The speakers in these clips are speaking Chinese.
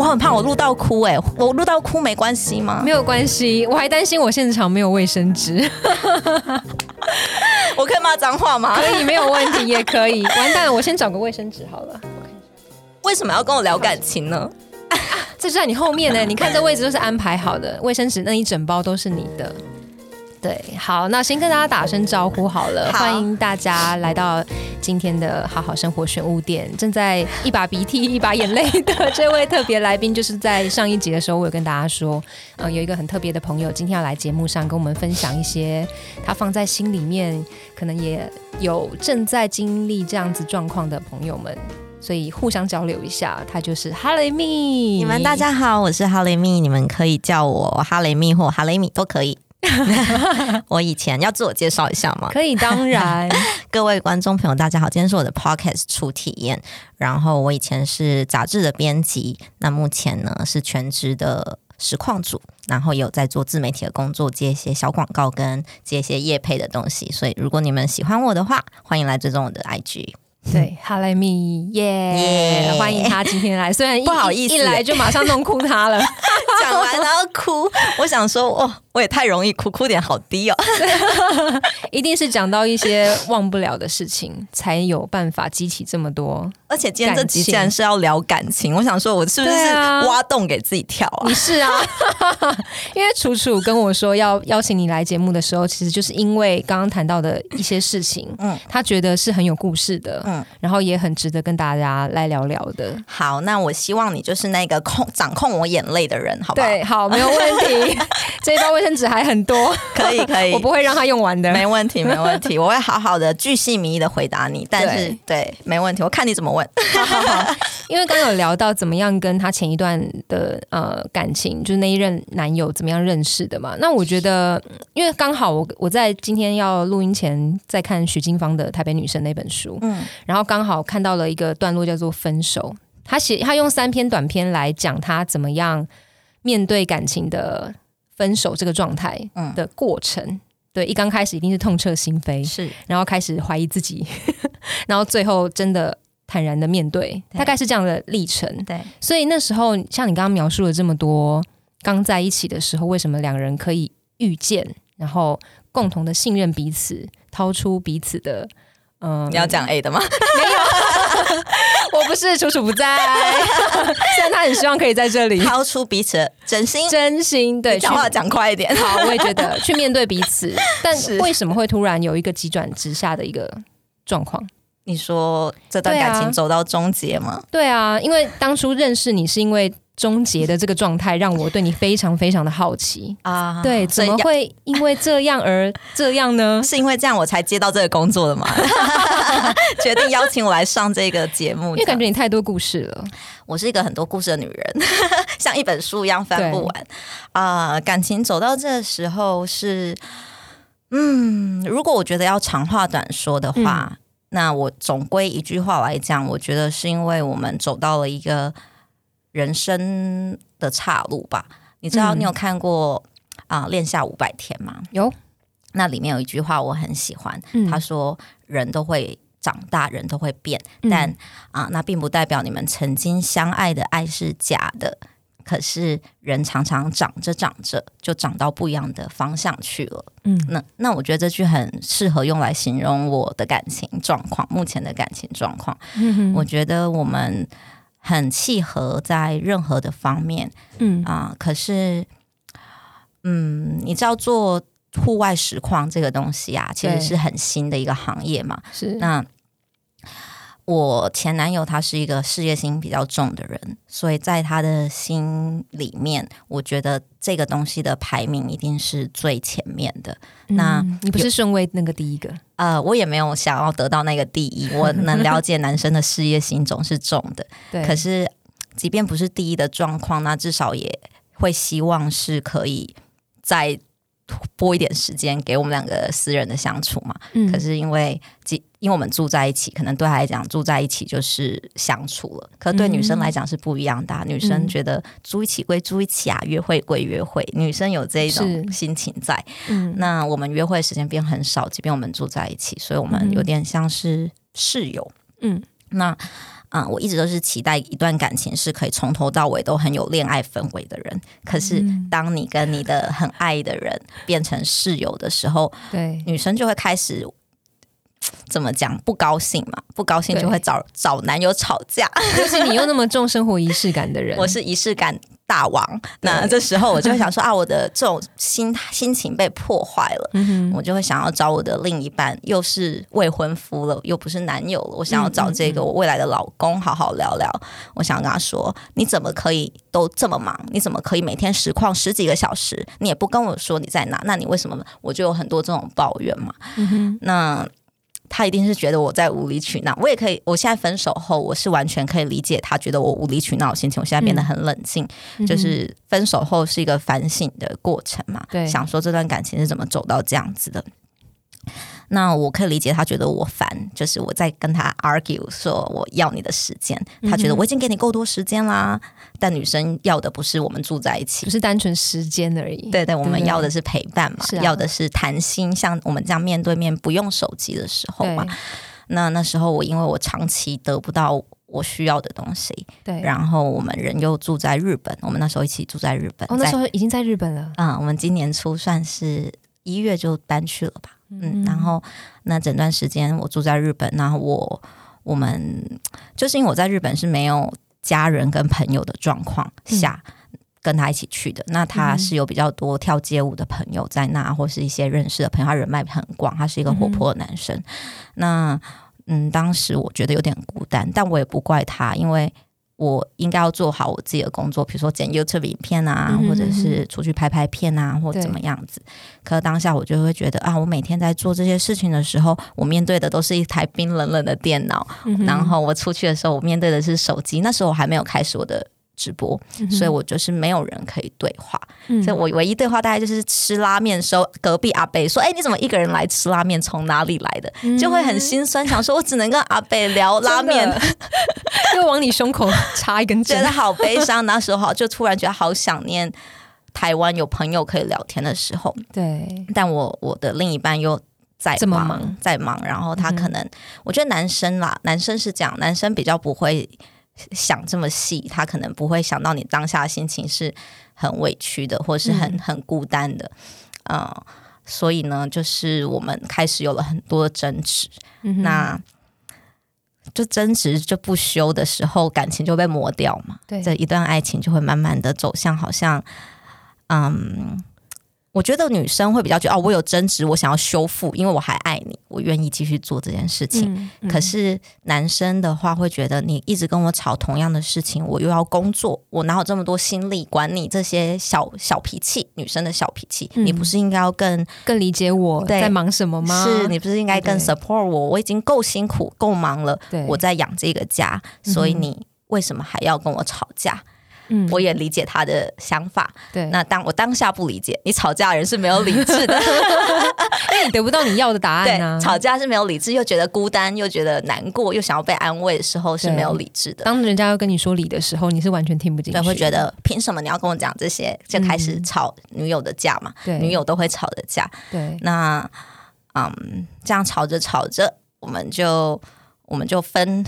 我很怕我录到哭哎，我录到哭没关系吗？没有关系，我还担心我现场没有卫生纸。我可以骂脏话吗？可以，没有问题，也可以。完蛋了，我先找个卫生纸好了。为什么要跟我聊感情呢？这就在你后面呢，你看这位置都是安排好的，卫生纸那一整包都是你的。对，好，那先跟大家打声招呼好了，欢迎大家来到今天的好好生活选物店。正在一把鼻涕 一把眼泪的这位特别来宾，就是在上一集的时候，我有跟大家说，呃，有一个很特别的朋友，今天要来节目上跟我们分享一些他放在心里面，可能也有正在经历这样子状况的朋友们，所以互相交流一下。他就是哈雷米，你们大家好，我是哈雷米，你们可以叫我哈雷米或哈雷米都可以。我以前要自我介绍一下吗？可以，当然。各位观众朋友，大家好，今天是我的 podcast 初体验。然后我以前是杂志的编辑，那目前呢是全职的实况组，然后有在做自媒体的工作，接一些小广告跟接一些业配的东西。所以如果你们喜欢我的话，欢迎来追踪我的 IG。对，哈雷米耶，欢迎他今天来。虽然不好意思，一来就马上弄哭他了，讲完然后哭。我想说，哦，我也太容易哭，哭点好低哦。一定是讲到一些忘不了的事情，才有办法激起这么多。而且今天这集竟然是要聊感情，我想说，我是不是挖洞给自己跳啊？你是啊，因为楚楚跟我说要邀请你来节目的时候，其实就是因为刚刚谈到的一些事情，嗯，他觉得是很有故事的，嗯，然后也很值得跟大家来聊聊的。好，那我希望你就是那个控掌控我眼泪的人，好不好？对，好，没有问题。这一包卫生纸还很多，可以可以，我不会让他用完的，没问题没问题，我会好好的巨细靡遗的回答你。但是对，没问题，我看你怎么问。好好好因为刚有聊到怎么样跟他前一段的呃感情，就是那一任男友怎么样认识的嘛。那我觉得，因为刚好我我在今天要录音前在看徐金芳的《台北女生》那本书，嗯，然后刚好看到了一个段落叫做分手，他写他用三篇短篇来讲他怎么样面对感情的分手这个状态的过程。对，一刚开始一定是痛彻心扉，是，然后开始怀疑自己，然后最后真的。坦然的面对，大概是这样的历程。对，所以那时候像你刚刚描述了这么多，刚在一起的时候，为什么两人可以遇见，然后共同的信任彼此，掏出彼此的，嗯，你要讲 A 的吗？没有，我不是楚楚不在，虽然他很希望可以在这里掏出彼此的真心，真心对，讲话讲快一点。好，我也觉得 去面对彼此，但是为什么会突然有一个急转直下的一个状况？你说这段感情走到终结吗？对啊，因为当初认识你是因为终结的这个状态，让我对你非常非常的好奇啊。对，怎么会因为这样而这样呢？是因为这样我才接到这个工作的吗？决定邀请我来上这个节目，因为感觉你太多故事了。我是一个很多故事的女人，像一本书一样翻不完啊。感情走到这时候是，嗯，如果我觉得要长话短说的话。那我总归一句话来讲，我觉得是因为我们走到了一个人生的岔路吧。你知道，你有看过啊《恋下五百天》吗？有。那里面有一句话我很喜欢，他说：“人都会长大，人都会变，但啊，那并不代表你们曾经相爱的爱是假的。”可是人常常长着长着就长到不一样的方向去了。嗯，那那我觉得这句很适合用来形容我的感情状况，目前的感情状况。嗯我觉得我们很契合在任何的方面。嗯啊，可是，嗯，你知道做户外实况这个东西啊，其实是很新的一个行业嘛。是那。我前男友他是一个事业心比较重的人，所以在他的心里面，我觉得这个东西的排名一定是最前面的。那你不是顺位那个第一个？呃，我也没有想要得到那个第一。我能了解男生的事业心总是重的，对。可是，即便不是第一的状况，那至少也会希望是可以再拨一点时间给我们两个私人的相处嘛。嗯。可是因为因为我们住在一起，可能对他来讲住在一起就是相处了。可对女生来讲是不一样的。女生觉得住一起归住一起啊，约会归约会。女生有这一种心情在。那我们约会时间变很少，即便我们住在一起，所以我们有点像是室友。嗯，那啊，我一直都是期待一段感情是可以从头到尾都很有恋爱氛围的人。可是，当你跟你的很爱的人变成室友的时候，对女生就会开始怎么讲不高兴嘛？不高兴就会找找男友吵架。就是你又那么重生活仪式感的人，我是仪式感。大王，那这时候我就会想说啊，我的这种心心情被破坏了，我就会想要找我的另一半，又是未婚夫了，又不是男友了，我想要找这个我未来的老公好好聊聊。我想跟他说，你怎么可以都这么忙？你怎么可以每天实况十几个小时？你也不跟我说你在哪？那你为什么？我就有很多这种抱怨嘛。那。他一定是觉得我在无理取闹，我也可以。我现在分手后，我是完全可以理解他觉得我无理取闹的心情。我现在变得很冷静，就是分手后是一个反省的过程嘛。对，想说这段感情是怎么走到这样子的。那我可以理解他觉得我烦，就是我在跟他 argue 说我要你的时间，他觉得我已经给你够多时间啦。但女生要的不是我们住在一起，不是单纯时间而已。对对，我们要的是陪伴嘛，要的是谈心，像我们这样面对面不用手机的时候嘛。那那时候我因为我长期得不到我需要的东西，对，然后我们人又住在日本，我们那时候一起住在日本，哦，那时候已经在日本了。嗯，我们今年初算是一月就搬去了吧。嗯，然后那整段时间我住在日本，然后我我们就是因为我在日本是没有家人跟朋友的状况下跟他一起去的。那他是有比较多跳街舞的朋友在那，或是一些认识的朋友，他人脉很广，他是一个活泼的男生。那嗯，当时我觉得有点孤单，但我也不怪他，因为。我应该要做好我自己的工作，比如说剪 YouTube 影片啊，或者是出去拍拍片啊，或怎么样子。可当下我就会觉得啊，我每天在做这些事情的时候，我面对的都是一台冰冷冷的电脑，然后我出去的时候，我面对的是手机。那时候我还没有开始我的。直播，所以我就是没有人可以对话，所以我唯一对话大概就是吃拉面时候，隔壁阿贝说：“哎，你怎么一个人来吃拉面？从哪里来的？”就会很心酸，想说我只能跟阿贝聊拉面，又往你胸口插一根针，觉得好悲伤。那时候就突然觉得好想念台湾有朋友可以聊天的时候。对，但我我的另一半又在忙，在忙，然后他可能我觉得男生啦，男生是这样，男生比较不会。想这么细，他可能不会想到你当下心情是很委屈的，或是很很孤单的，嗯，所以呢，就是我们开始有了很多争执，那就争执就不休的时候，感情就被磨掉嘛，对，这一段爱情就会慢慢的走向好像，嗯。我觉得女生会比较觉得哦，我有争执，我想要修复，因为我还爱你，我愿意继续做这件事情。可是男生的话会觉得你一直跟我吵同样的事情，我又要工作，我哪有这么多心力管你这些小小脾气？女生的小脾气，你不是应该要更更理解我在忙什么吗？是你不是应该更 support 我？我已经够辛苦够忙了，我在养这个家，所以你为什么还要跟我吵架？嗯，我也理解他的想法。对，那当我当下不理解，你吵架人是没有理智的，因为你得不到你要的答案啊。吵架是没有理智，又觉得孤单，又觉得难过，又想要被安慰的时候是没有理智的。当人家要跟你说理的时候，你是完全听不进去，会觉得凭什么你要跟我讲这些？就开始吵女友的架嘛。对，女友都会吵的架。对，那嗯，这样吵着吵着，我们就。我们就分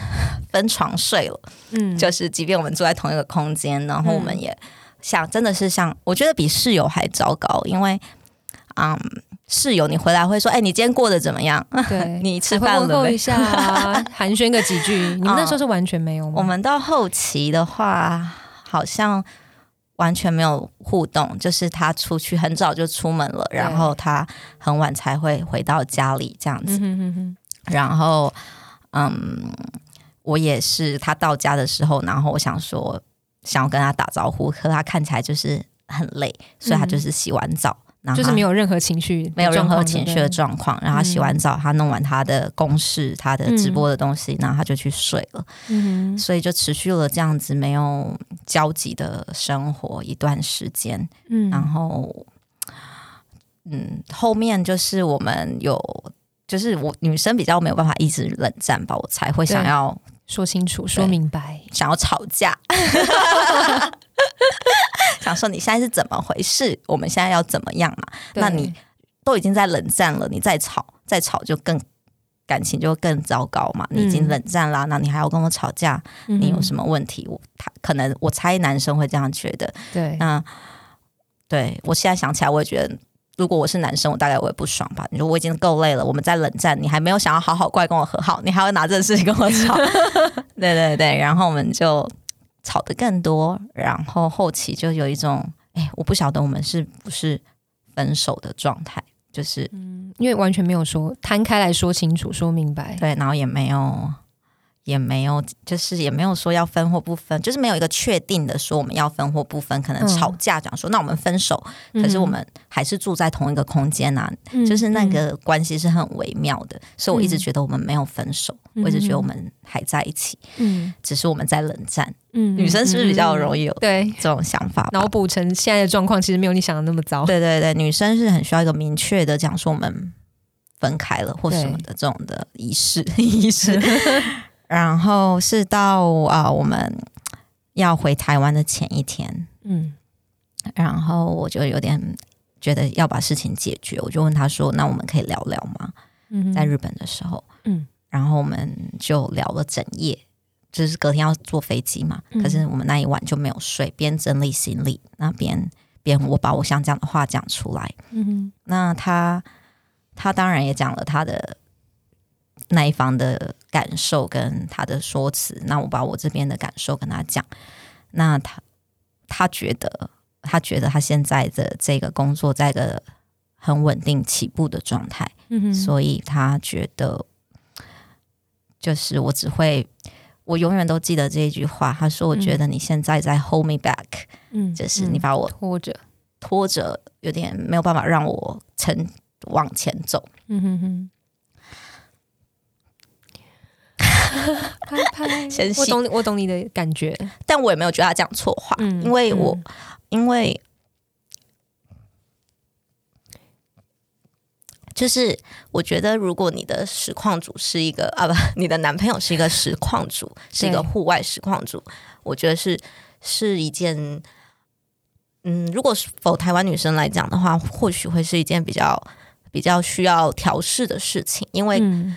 分床睡了，嗯，就是即便我们住在同一个空间，然后我们也像真的是像，我觉得比室友还糟糕，因为，嗯，室友你回来会说，哎，你今天过得怎么样？对，你吃饭了没？一下，寒暄个几句。你们那时候是完全没有吗？我们到后期的话，好像完全没有互动，就是他出去很早就出门了，然后他很晚才会回到家里这样子，然后。嗯，我也是。他到家的时候，然后我想说，想要跟他打招呼，可他看起来就是很累，所以他就是洗完澡，然后就是没有任何情绪，没有任何情绪的状况。然后他洗完澡，他弄完他的公事、他的直播的东西，然后他就去睡了。嗯，所以就持续了这样子没有交集的生活一段时间。嗯，然后，嗯，后面就是我们有。就是我女生比较没有办法一直冷战吧，我才会想要说清楚、说明白，想要吵架，想说你现在是怎么回事？我们现在要怎么样嘛？那你都已经在冷战了，你再吵再吵就更感情就更糟糕嘛。你已经冷战啦，那你还要跟我吵架，你有什么问题？我他可能我猜男生会这样觉得。对，那对我现在想起来，我也觉得。如果我是男生，我大概我也不爽吧。你说我已经够累了，我们在冷战，你还没有想要好好过来跟我和好，你还要拿这个事情跟我吵，对对对，然后我们就吵得更多，然后后期就有一种，哎，我不晓得我们是不是分手的状态，就是嗯，因为完全没有说摊开来说清楚、说明白，对，然后也没有。也没有，就是也没有说要分或不分，就是没有一个确定的说我们要分或不分。可能吵架讲说，那我们分手，可是我们还是住在同一个空间啊，就是那个关系是很微妙的。所以我一直觉得我们没有分手，我一直觉得我们还在一起，嗯，只是我们在冷战。嗯，女生是不是比较容易有对这种想法？脑补成现在的状况，其实没有你想的那么糟。对对对，女生是很需要一个明确的讲说我们分开了或什么的这种的仪式 仪式。然后是到啊，我们要回台湾的前一天，嗯，然后我就有点觉得要把事情解决，我就问他说：“那我们可以聊聊吗？”嗯，在日本的时候，嗯，然后我们就聊了整夜，就是隔天要坐飞机嘛，可是我们那一晚就没有睡，边整理行李，那边边我把我想讲的话讲出来，嗯，那他他当然也讲了他的。那一方的感受跟他的说辞，那我把我这边的感受跟他讲，那他他觉得他觉得他现在的这个工作在一个很稳定起步的状态，嗯所以他觉得就是我只会我永远都记得这一句话，他说我觉得你现在在 hold me back，嗯，就是你把我拖着。拖着，有点没有办法让我成往前走，嗯哼哼。拍拍，我懂，我懂你的感觉，但我也没有觉得他讲错话，因为我，因为就是我觉得，如果你的实况组是一个啊，不，你的男朋友是一个实况组，是一个户外实况组，我觉得是是一件，嗯，如果是否台湾女生来讲的话，或许会是一件比较比较需要调试的事情，因为，嗯。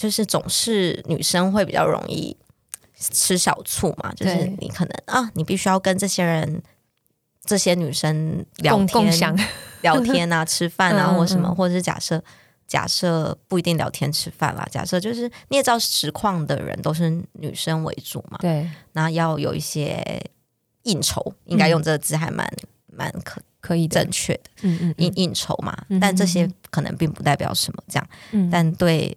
就是总是女生会比较容易吃小醋嘛，就是你可能啊，你必须要跟这些人、这些女生聊天、聊天啊、吃饭啊，或什么，或者是假设假设不一定聊天吃饭啦，假设就是你也知道实况的人都是女生为主嘛，对，那要有一些应酬，应该用这个字还蛮蛮可可以正确的，嗯嗯，应应酬嘛，但这些可能并不代表什么，这样，但对。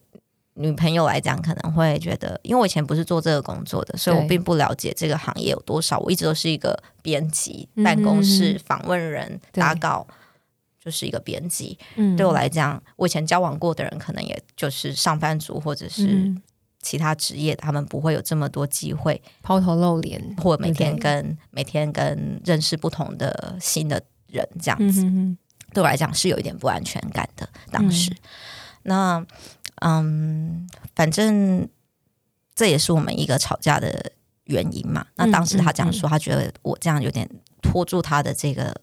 女朋友来讲，可能会觉得，因为我以前不是做这个工作的，所以我并不了解这个行业有多少。我一直都是一个编辑，办公室访问人、打稿，就是一个编辑。对我来讲，我以前交往过的人，可能也就是上班族或者是其他职业，他们不会有这么多机会抛头露脸，或每天跟每天跟认识不同的新的人这样子。对我来讲是有一点不安全感的。当时，那。嗯，反正这也是我们一个吵架的原因嘛。那当时他讲说，他觉得我这样有点拖住他的这个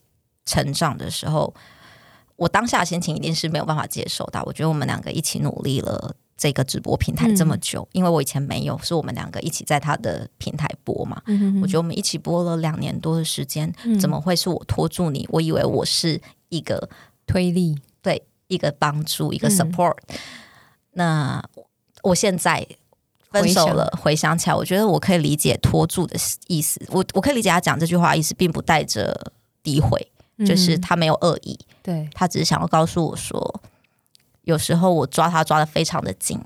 成长的时候，我当下心情一定是没有办法接受的。我觉得我们两个一起努力了这个直播平台这么久，因为我以前没有，是我们两个一起在他的平台播嘛。我觉得我们一起播了两年多的时间，怎么会是我拖住你？我以为我是一个推力，对，一个帮助，一个 support。那我现在分手了，回想起来，我觉得我可以理解拖住的意思。我我可以理解他讲这句话意思，并不带着诋毁，就是他没有恶意。对他只是想要告诉我说，有时候我抓他抓的非常的紧，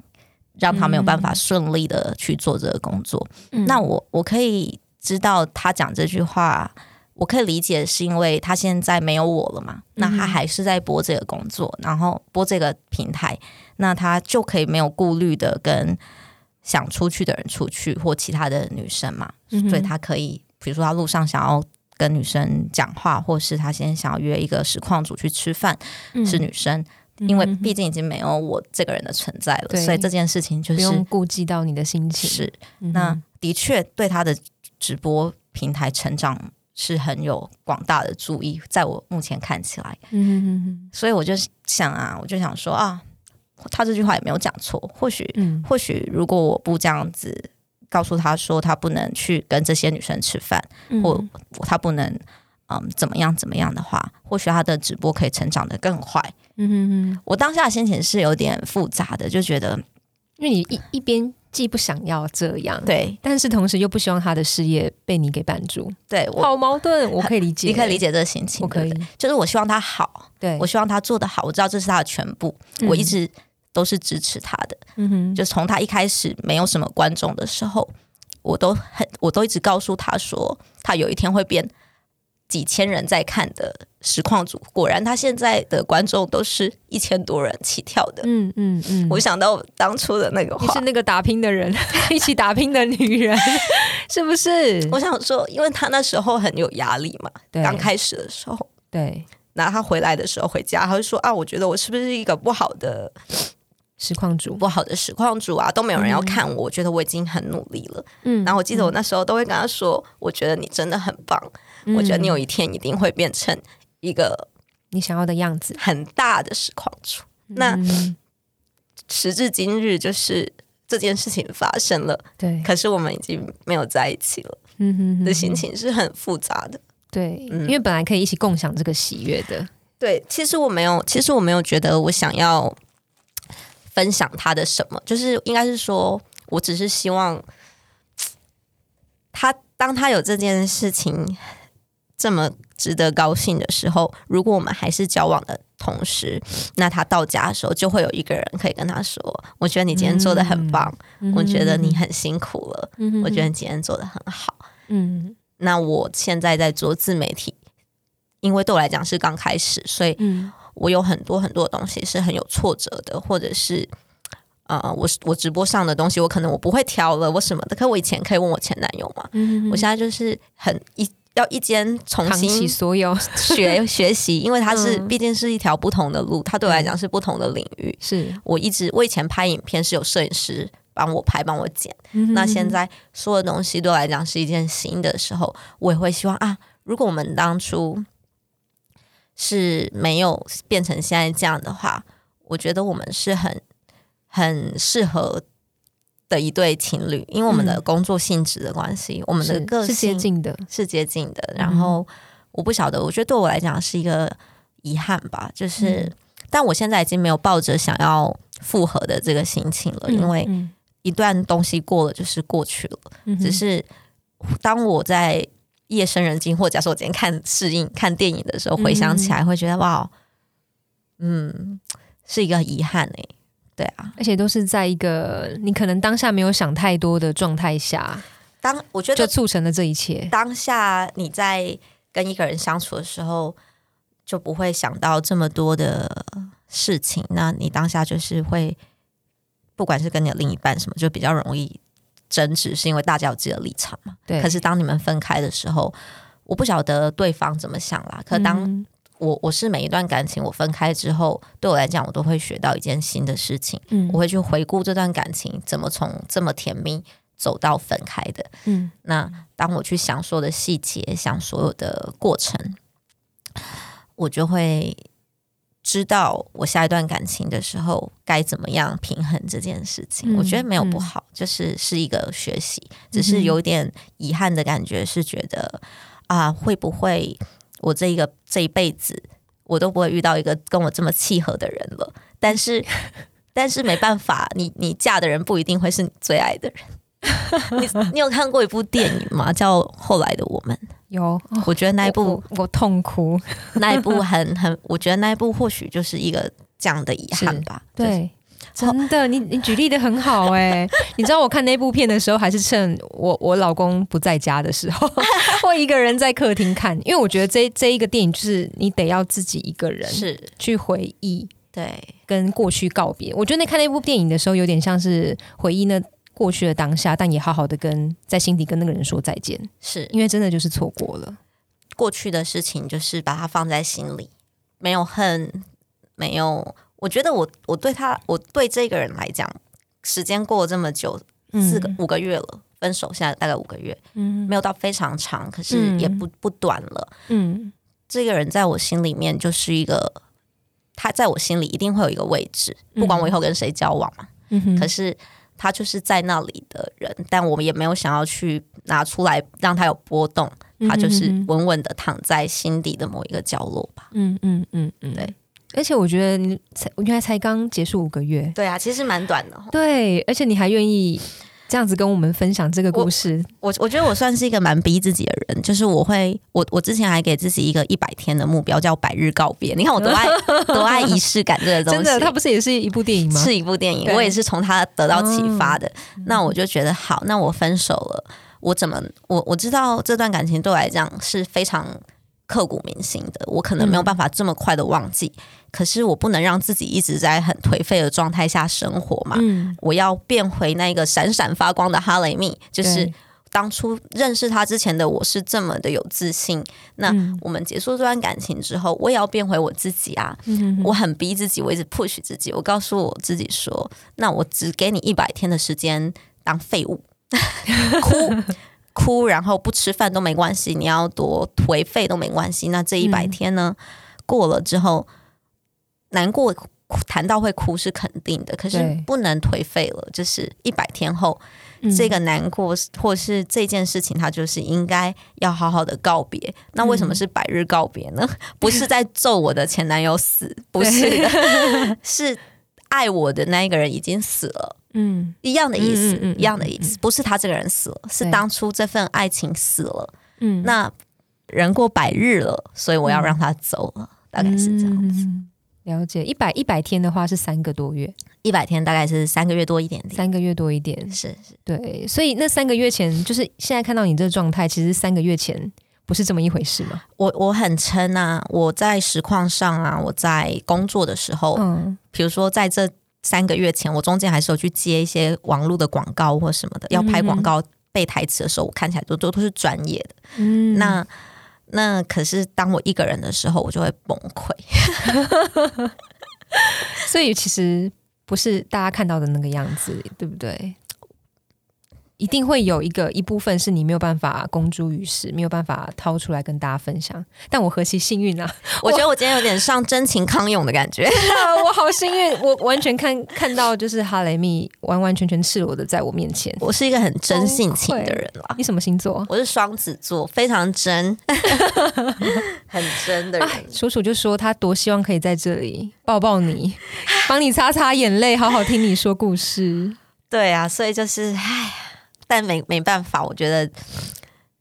让他没有办法顺利的去做这个工作。那我我可以知道他讲这句话。我可以理解，是因为他现在没有我了嘛？那他还是在播这个工作，然后播这个平台，那他就可以没有顾虑的跟想出去的人出去，或其他的女生嘛。所以他可以，比如说他路上想要跟女生讲话，或是他先想要约一个实况组去吃饭，是女生，因为毕竟已经没有我这个人的存在了，所以这件事情就是不用顾及到你的心情。是，那的确对他的直播平台成长。是很有广大的注意，在我目前看起来，嗯，所以我就想啊，我就想说啊，他这句话也没有讲错。或许，或许如果我不这样子告诉他说他不能去跟这些女生吃饭，或他不能嗯怎么样怎么样的话，或许他的直播可以成长的更快。嗯哼哼，我当下心情是有点复杂的，就觉得因为你一一边。既不想要这样，对，但是同时又不希望他的事业被你给绊住，对，我好矛盾，我可以理解，你可以理解这个心情，我可以，就是我希望他好，对。我希望他做的好，我知道这是他的全部，我一直都是支持他的，嗯哼，就从他一开始没有什么观众的时候，我都很，我都一直告诉他说，他有一天会变。几千人在看的实况组，果然他现在的观众都是一千多人起跳的。嗯嗯嗯，我想到当初的那个，你是那个打拼的人，一起打拼的女人，是不是？我想说，因为他那时候很有压力嘛，刚开始的时候，对。然后他回来的时候回家，他就说啊，我觉得我是不是一个不好的实况主，不好的实况主啊，都没有人要看我，我觉得我已经很努力了。嗯。然后我记得我那时候都会跟他说，我觉得你真的很棒。我觉得你有一天一定会变成一个你想要的样子，很大的实况主。那时至今日，就是这件事情发生了，对。可是我们已经没有在一起了，嗯哼，的心情是很复杂的，对。因为本来可以一起共享这个喜悦的，对。其实我没有，其实我没有觉得我想要分享他的什么，就是应该是说我只是希望他，当他有这件事情。这么值得高兴的时候，如果我们还是交往的同时，那他到家的时候就会有一个人可以跟他说：“我觉得你今天做的很棒，我觉得你很辛苦了，我觉得你今天做的很好。”嗯，那我现在在做自媒体，因为对我来讲是刚开始，所以我有很多很多东西是很有挫折的，或者是呃，我我直播上的东西，我可能我不会挑了，我什么的。可我以前可以问我前男友嘛？我现在就是很一。要一间重新所有学 学习，因为它是毕竟是一条不同的路，它对我来讲是不同的领域。是我一直我以前拍影片是有摄影师帮我拍帮我剪，那现在所有东西对我来讲是一件新的时候，我也会希望啊，如果我们当初是没有变成现在这样的话，我觉得我们是很很适合。的一对情侣，因为我们的工作性质的关系，我们的个性是接近的，是接近的。然后我不晓得，我觉得对我来讲是一个遗憾吧。就是，但我现在已经没有抱着想要复合的这个心情了，因为一段东西过了就是过去了。只是当我在夜深人静，或者假设我今天看适应看电影的时候，回想起来会觉得哇，嗯，是一个遗憾诶。对啊，而且都是在一个你可能当下没有想太多的状态下，当我觉得就促成了这一切。当下你在跟一个人相处的时候，就不会想到这么多的事情。那你当下就是会，不管是跟你的另一半什么，就比较容易争执，是因为大家有自己的立场嘛。对。可是当你们分开的时候，我不晓得对方怎么想啦。可当我我是每一段感情，我分开之后，对我来讲，我都会学到一件新的事情。嗯，我会去回顾这段感情怎么从这么甜蜜走到分开的。嗯，那当我去想所有的细节，想所有的过程，我就会知道我下一段感情的时候该怎么样平衡这件事情。我觉得没有不好，就是是一个学习，只是有点遗憾的感觉，是觉得啊，会不会？我这一个这一辈子，我都不会遇到一个跟我这么契合的人了。但是，但是没办法，你你嫁的人不一定会是你最爱的人。你你有看过一部电影吗？叫《后来的我们》。有，我觉得那一部我痛哭。那一部很 很，我觉得那一部或许就是一个这样的遗憾吧。对。真的，你你举例的很好哎！你知道我看那部片的时候，还是趁我我老公不在家的时候，我一个人在客厅看，因为我觉得这这一个电影就是你得要自己一个人是去回忆，对，跟过去告别。我觉得那看那部电影的时候，有点像是回忆那过去的当下，但也好好的跟在心底跟那个人说再见，是。因为真的就是错过了。过去的事情，就是把它放在心里，没有恨，没有。我觉得我我对他，我对这个人来讲，时间过了这么久，四个五个月了，分手现在大概五个月，嗯，没有到非常长，可是也不不短了，嗯，这个人在我心里面就是一个他在我心里一定会有一个位置，不管我以后跟谁交往嘛。嗯可是他就是在那里的人，但我们也没有想要去拿出来让他有波动，他就是稳稳的躺在心底的某一个角落吧。嗯嗯嗯嗯，对。而且我觉得你才我原来才刚结束五个月，对啊，其实蛮短的。对，而且你还愿意。这样子跟我们分享这个故事，我我觉得我算是一个蛮逼自己的人，就是我会，我我之前还给自己一个一百天的目标，叫百日告别。你看我多爱 多爱仪式感这个东西，真的，它不是也是一部电影吗？是一部电影，我也是从它得到启发的。那我就觉得好，那我分手了，我怎么我我知道这段感情对我来讲是非常。刻骨铭心的，我可能没有办法这么快的忘记。可是我不能让自己一直在很颓废的状态下生活嘛。我要变回那个闪闪发光的哈雷米，就是当初认识他之前的我是这么的有自信。那我们结束这段感情之后，我也要变回我自己啊！我很逼自己，我一直 push 自己。我告诉我自己说：“那我只给你一百天的时间当废物，哭。”哭，然后不吃饭都没关系，你要多颓废都没关系。那这一百天呢，过了之后，难过谈到会哭是肯定的，可是不能颓废了。就是一百天后，这个难过或是这件事情，他就是应该要好好的告别。那为什么是百日告别呢？不是在咒我的前男友死，不是的，是爱我的那一个人已经死了。嗯，一样的意思，一样的意思，不是他这个人死了，是当初这份爱情死了。嗯，那人过百日了，所以我要让他走了，大概是这样子。了解，一百一百天的话是三个多月，一百天大概是三个月多一点点，三个月多一点，是是，对。所以那三个月前，就是现在看到你这个状态，其实三个月前不是这么一回事吗？我我很撑啊，我在实况上啊，我在工作的时候，嗯，比如说在这。三个月前，我中间还是有去接一些网络的广告或什么的，要拍广告背台词的时候，我看起来都都都是专业的。嗯，那那可是当我一个人的时候，我就会崩溃。所以其实不是大家看到的那个样子，对不对？一定会有一个一部分是你没有办法公诸于世，没有办法掏出来跟大家分享。但我何其幸运啊！我觉得我今天有点上真情康永的感觉。我好幸运，我完全看看到就是哈雷密完完全全赤裸的在我面前。我是一个很真性情的人啦。你什么星座？我是双子座，非常真，很真的人。楚楚就说他多希望可以在这里抱抱你，帮你擦擦眼泪，好好听你说故事。对啊，所以就是唉。但没没办法，我觉得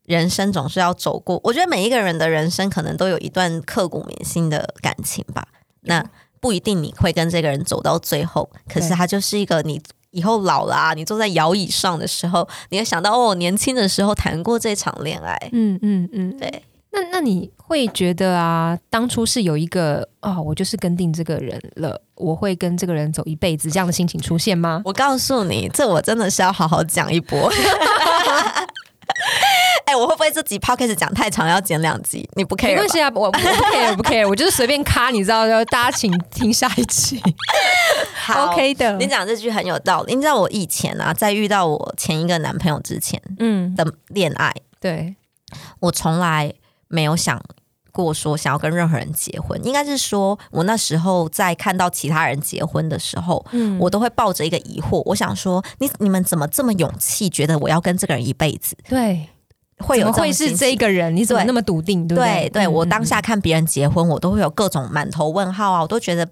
人生总是要走过。我觉得每一个人的人生可能都有一段刻骨铭心的感情吧。那不一定你会跟这个人走到最后，可是他就是一个你以后老了啊，你坐在摇椅上的时候，你会想到哦，年轻的时候谈过这场恋爱。嗯嗯嗯，对。那那你会觉得啊，当初是有一个哦，我就是跟定这个人了，我会跟这个人走一辈子这样的心情出现吗？我告诉你，这我真的是要好好讲一波。哎，我会不会这集 podcast 讲太长，要剪两集？你不 care？没关系啊，我不 care，不 care，我就是随便卡，你知道？就大家请听下一集。OK 的，你讲这句很有道理。你知道我以前啊，在遇到我前一个男朋友之前，嗯，的恋爱，对我从来。没有想过说想要跟任何人结婚，应该是说我那时候在看到其他人结婚的时候，嗯，我都会抱着一个疑惑，我想说你你们怎么这么勇气，觉得我要跟这个人一辈子？对，会有会是这个人？你怎么那么笃定？对对，我当下看别人结婚，我都会有各种满头问号啊！我都觉得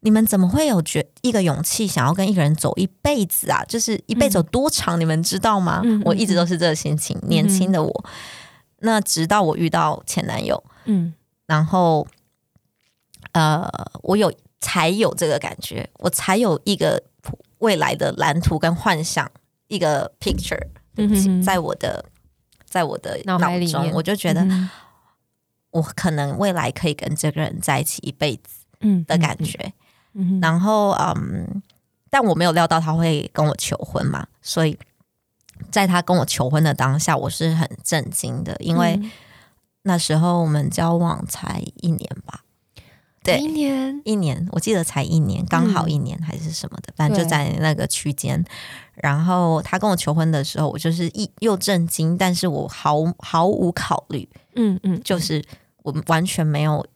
你们怎么会有觉一个勇气想要跟一个人走一辈子啊？就是一辈子有多长，你们知道吗？我一直都是这个心情，年轻的我。那直到我遇到前男友，嗯，然后，呃，我有才有这个感觉，我才有一个未来的蓝图跟幻想，一个 picture，在我的在我的脑中，我就觉得我可能未来可以跟这个人在一起一辈子，嗯的感觉，嗯，然后嗯，但我没有料到他会跟我求婚嘛，所以。在他跟我求婚的当下，我是很震惊的，因为那时候我们交往才一年吧，对，一年，一年，我记得才一年，刚好一年还是什么的，反正就在那个区间。然后他跟我求婚的时候，我就是一又震惊，但是我毫毫无考虑，嗯嗯，就是我完全没有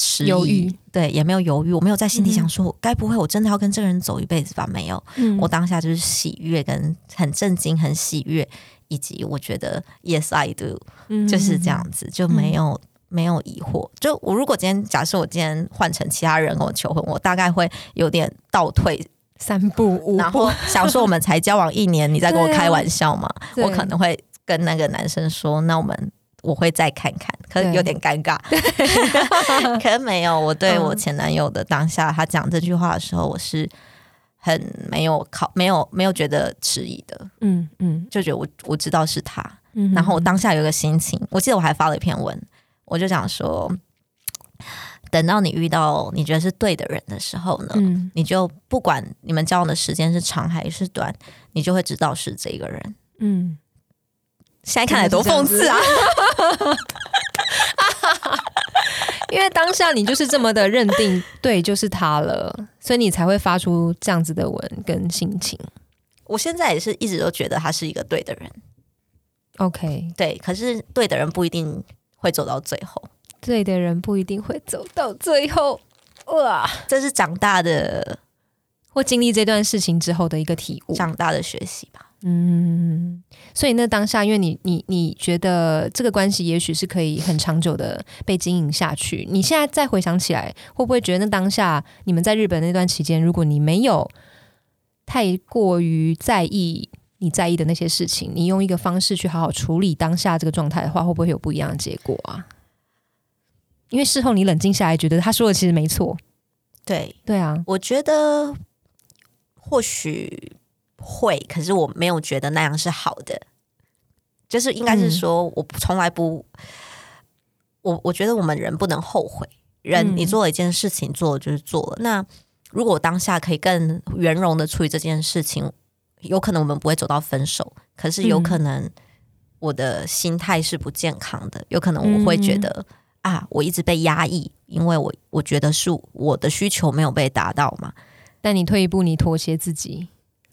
迟犹豫，对，也没有犹豫，我没有在心里想说，该不会我真的要跟这个人走一辈子吧？没有，我当下就是喜悦，跟很震惊，很喜悦，以及我觉得 yes I do，就是这样子，就没有没有疑惑。就我如果今天假设我今天换成其他人跟我求婚，我大概会有点倒退三步五步，然后想说我们才交往一年，你在跟我开 玩笑吗？我可能会跟那个男生说，那我们。我会再看看，可能有点尴尬，可能没有。我对我前男友的当下，他讲这句话的时候，我是很没有考，没有没有觉得迟疑的。嗯嗯，就觉得我我知道是他。然后我当下有个心情，我记得我还发了一篇文，我就讲说，等到你遇到你觉得是对的人的时候呢，你就不管你们交往的时间是长还是短，你就会知道是这个人。嗯。现在看来多讽刺啊！因为当下你就是这么的认定，对，就是他了，所以你才会发出这样子的文跟心情。我现在也是一直都觉得他是一个对的人。OK，对，可是对的人不一定会走到最后，对的人不一定会走到最后。哇，这是长大的或经历这段事情之后的一个体悟，长大的学习吧。嗯，所以那当下，因为你你你觉得这个关系也许是可以很长久的被经营下去。你现在再回想起来，会不会觉得那当下你们在日本那段期间，如果你没有太过于在意你在意的那些事情，你用一个方式去好好处理当下这个状态的话，会不会有不一样的结果啊？因为事后你冷静下来，觉得他说的其实没错。对对啊，我觉得或许。会，可是我没有觉得那样是好的，就是应该是说，我从来不，我我觉得我们人不能后悔，人你做了一件事情，做了就是做了。那如果我当下可以更圆融的处理这件事情，有可能我们不会走到分手，可是有可能我的心态是不健康的，有可能我会觉得啊，我一直被压抑，因为我我觉得是我的需求没有被达到嘛。但你退一步，你妥协自己。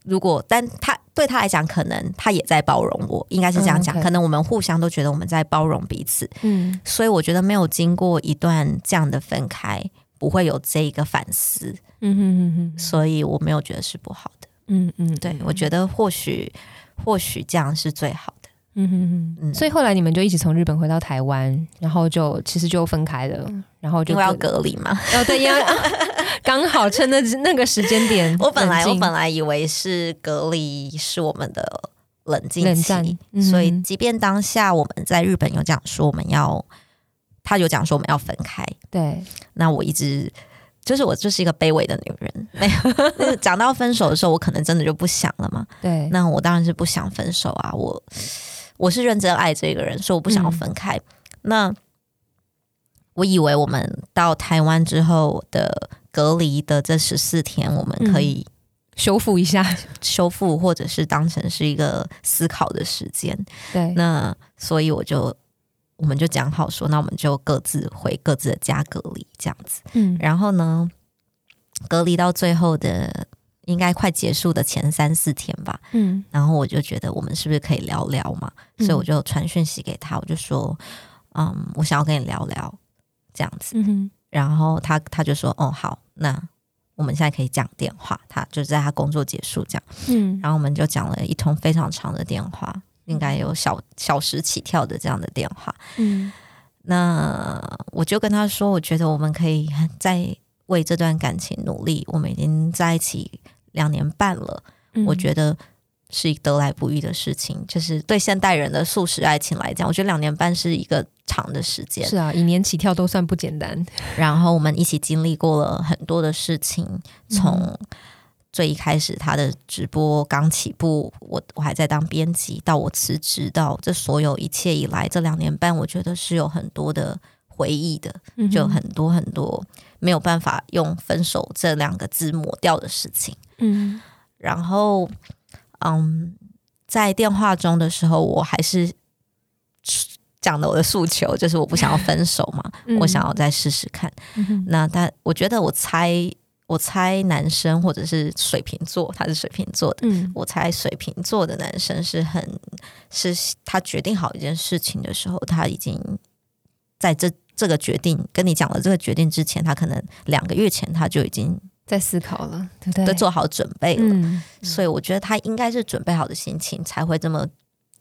如果，但他对他来讲，可能他也在包容我，应该是这样讲。可能我们互相都觉得我们在包容彼此，嗯，所以我觉得没有经过一段这样的分开，不会有这一个反思，嗯哼哼哼，所以我没有觉得是不好的，嗯嗯，对我觉得或许或许这样是最好的，嗯哼哼，所以后来你们就一起从日本回到台湾，然后就其实就分开了，然后就因为要隔离嘛，哦对，因为。刚好趁那那个时间点，我本来我本来以为是隔离是我们的冷静期，所以即便当下我们在日本有讲说我们要，他有讲说我们要分开，对，那我一直就是我就是一个卑微的女人，没有讲到分手的时候，我可能真的就不想了嘛，对，那我当然是不想分手啊，我我是认真爱这个人，所以我不想要分开。那我以为我们到台湾之后的。隔离的这十四天，我们可以修复一下，修复或者是当成是一个思考的时间。对，那所以我就我们就讲好说，那我们就各自回各自的家隔离，这样子。嗯，然后呢，隔离到最后的应该快结束的前三四天吧。嗯，然后我就觉得我们是不是可以聊聊嘛？所以我就传讯息给他，我就说，嗯，我想要跟你聊聊，这样子。嗯然后他他就说，哦，好。那我们现在可以讲电话，他就是在他工作结束这样，嗯，然后我们就讲了一通非常长的电话，应该有小小时起跳的这样的电话，嗯，那我就跟他说，我觉得我们可以再为这段感情努力，我们已经在一起两年半了，我觉得。是得来不易的事情，就是对现代人的素食爱情来讲，我觉得两年半是一个长的时间。是啊，一年起跳都算不简单。然后我们一起经历过了很多的事情，从最一开始他的直播刚起步，我我还在当编辑，到我辞职，到这所有一切以来，这两年半，我觉得是有很多的回忆的，就很多很多没有办法用分手这两个字抹掉的事情。嗯，然后。嗯，在电话中的时候，我还是讲了我的诉求，就是我不想要分手嘛，我想要再试试看。那但我觉得，我猜，我猜男生或者是水瓶座，他是水瓶座的，我猜水瓶座的男生是很是他决定好一件事情的时候，他已经在这这个决定，跟你讲了这个决定之前，他可能两个月前他就已经在思考了，对不对？都做好准备了。所以我觉得他应该是准备好的心情，才会这么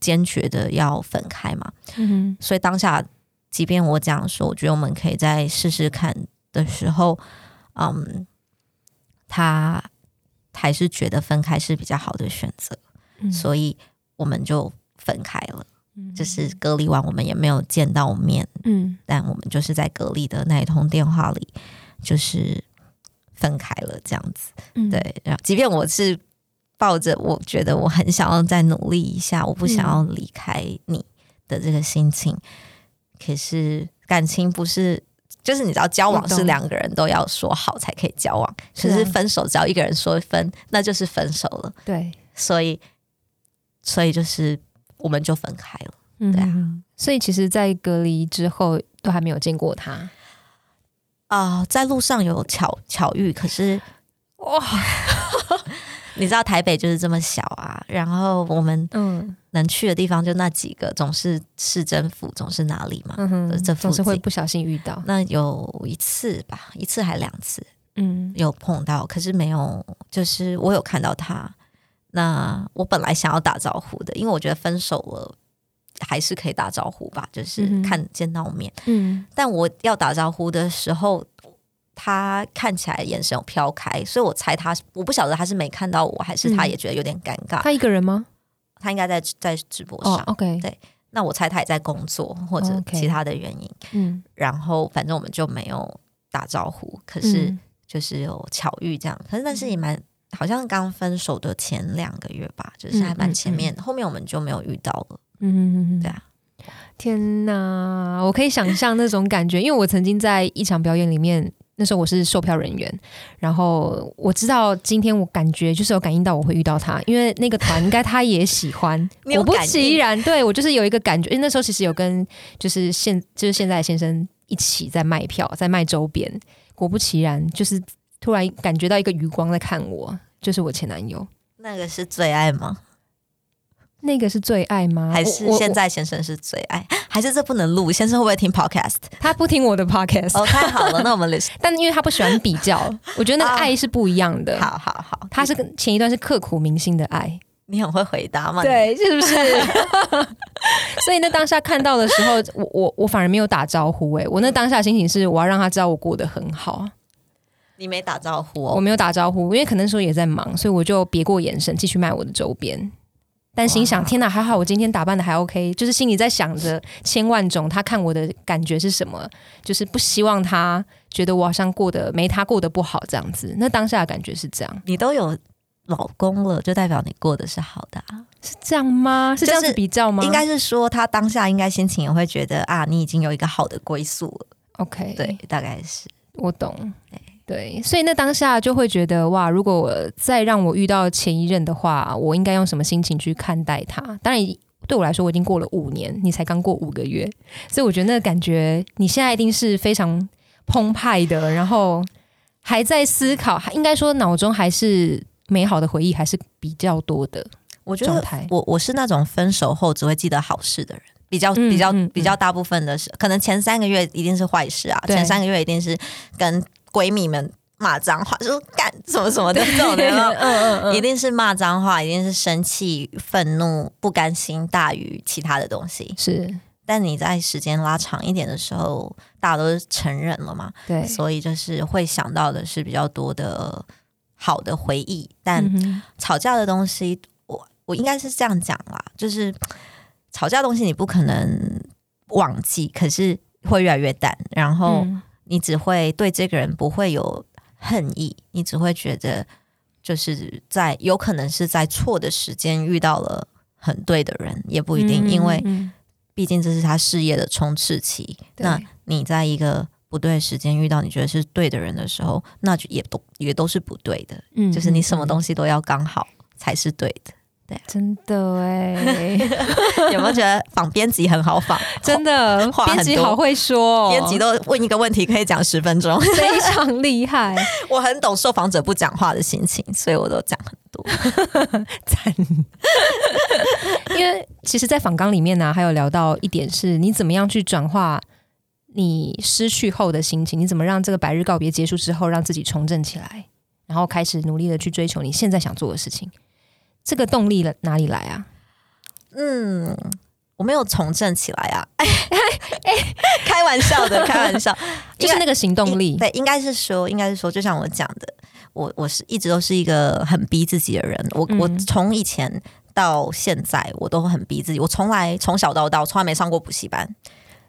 坚决的要分开嘛。嗯，所以当下，即便我讲说，我觉得我们可以再试试看的时候，嗯，他还是觉得分开是比较好的选择，所以我们就分开了。就是隔离完，我们也没有见到面，嗯，但我们就是在隔离的那一通电话里，就是分开了这样子，对。然后，即便我是抱着我觉得我很想要再努力一下，我不想要离开你的这个心情，可是感情不是，就是你知道，交往是两个人都要说好才可以交往，可是分手只要一个人说分，那就是分手了，对。所以，所以就是。我们就分开了，对啊，所以其实，在隔离之后都还没有见过他啊，在路上有巧巧遇，可是哇，你知道台北就是这么小啊，然后我们嗯能去的地方就那几个，总是市政府，总是哪里嘛，这总是会不小心遇到。那有一次吧，一次还两次，嗯，有碰到，可是没有，就是我有看到他。那我本来想要打招呼的，因为我觉得分手了还是可以打招呼吧，就是看见到面。嗯，但我要打招呼的时候，他看起来眼神有飘开，所以我猜他，我不晓得他是没看到我，还是他也觉得有点尴尬。他一个人吗？他应该在在直播上。OK，对。那我猜他也在工作或者其他的原因。嗯，然后反正我们就没有打招呼，可是就是有巧遇这样，可是但是也蛮。好像刚分手的前两个月吧，就是还蛮前面，后面我们就没有遇到了。嗯，对啊，天哪，我可以想象那种感觉，因为我曾经在一场表演里面，那时候我是售票人员，然后我知道今天我感觉就是有感应到我会遇到他，因为那个团应该他也喜欢。果不其然，对我就是有一个感觉，因为那时候其实有跟就是现就是现在先生一起在卖票，在卖周边，果不其然就是。突然感觉到一个余光在看我，就是我前男友。那个是最爱吗？那个是最爱吗？还是现在先生是最爱？还是这不能录？先生会不会听 podcast？他不听我的 podcast。哦，太好了，那我们 list。但因为他不喜欢比较，我觉得那个爱是不一样的。好好好，他是跟前一段是刻骨铭心的爱。你很会回答嘛？对，是不是？所以那当下看到的时候，我我我反而没有打招呼。哎，我那当下心情是，我要让他知道我过得很好。你没打招呼哦，我没有打招呼，因为可能时候也在忙，所以我就别过眼神，继续卖我的周边。但心想：天哪，还好我今天打扮的还 OK，就是心里在想着千万种他看我的感觉是什么，就是不希望他觉得我好像过得没他过得不好这样子。那当下的感觉是这样。你都有老公了，就代表你过得是好的，是这样吗？是这样子比较吗？应该是说他当下应该心情也会觉得啊，你已经有一个好的归宿了。OK，对，大概是我懂。对，所以那当下就会觉得哇，如果我再让我遇到前一任的话，我应该用什么心情去看待他？当然，对我来说，我已经过了五年，你才刚过五个月，所以我觉得那个感觉，你现在一定是非常澎湃的，然后还在思考，应该说脑中还是美好的回忆还是比较多的。我觉得我我是那种分手后只会记得好事的人，比较比较比较大部分的是，可能前三个月一定是坏事啊，前三个月一定是跟。闺蜜们骂脏话，说干什么什么的这种的，嗯嗯嗯，一定是骂脏话，一定是生气、愤怒、不甘心大于其他的东西。是，但你在时间拉长一点的时候，大家都成人了嘛？对，所以就是会想到的是比较多的好的回忆。但吵架的东西，我我应该是这样讲啦，就是吵架东西你不可能忘记，可是会越来越淡，然后。你只会对这个人不会有恨意，你只会觉得就是在有可能是在错的时间遇到了很对的人，也不一定，因为毕竟这是他事业的冲刺期。那你在一个不对的时间遇到你觉得是对的人的时候，那就也都也都是不对的。嗯，就是你什么东西都要刚好才是对的。对，真的哎，有没有觉得仿编辑很好仿？真的，编辑好会说，编辑都问一个问题可以讲十分钟，非常厉害。我很懂受访者不讲话的心情，所以我都讲很多。赞。因为其实，在访纲里面呢，还有聊到一点是，你怎么样去转化你失去后的心情？你怎么让这个百日告别结束之后，让自己重振起来，然后开始努力的去追求你现在想做的事情？这个动力了哪里来啊？嗯，我没有重振起来啊！哎哎，开玩笑的，开玩笑，就是那个行动力。对，应该是说，应该是说，就像我讲的，我我是一直都是一个很逼自己的人。我我从以前到现在，我都很逼自己。我从来从小到大，从来没上过补习班。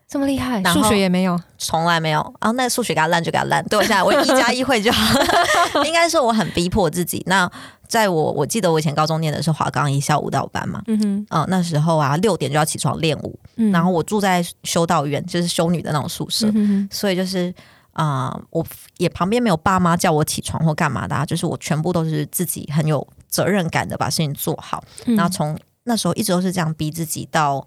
这么厉害，数学也没有，从来没有。然后那数学给他烂就给他烂，对我现在我一加一会就好。应该说我很逼迫自己。那在我我记得我以前高中念的是华冈一校舞蹈班嘛，嗯哼，嗯那时候啊六点就要起床练舞，然后我住在修道院，就是修女的那种宿舍，所以就是啊我也旁边没有爸妈叫我起床或干嘛的，就是我全部都是自己很有责任感的把事情做好。然后从那时候一直都是这样逼自己到。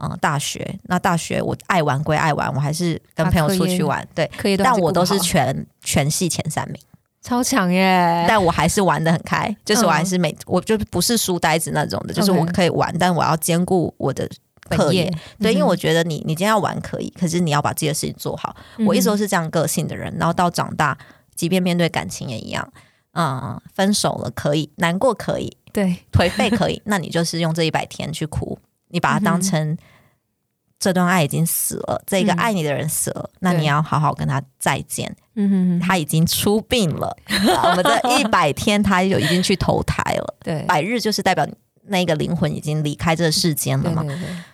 嗯，大学那大学我爱玩归爱玩，我还是跟朋友出去玩，对，但我都是全全系前三名，超强耶！但我还是玩的很开，就是我还是每我就不是书呆子那种的，就是我可以玩，但我要兼顾我的课业。对，因为我觉得你你今天要玩可以，可是你要把自己的事情做好。我一直都是这样个性的人，然后到长大，即便面对感情也一样。嗯，分手了可以，难过可以，对，颓废可以，那你就是用这一百天去哭。你把它当成这段爱已经死了，这个爱你的人死了，那你要好好跟他再见。嗯哼，他已经出殡了，我们的一百天他就已经去投胎了。对，百日就是代表那个灵魂已经离开这个世间了嘛。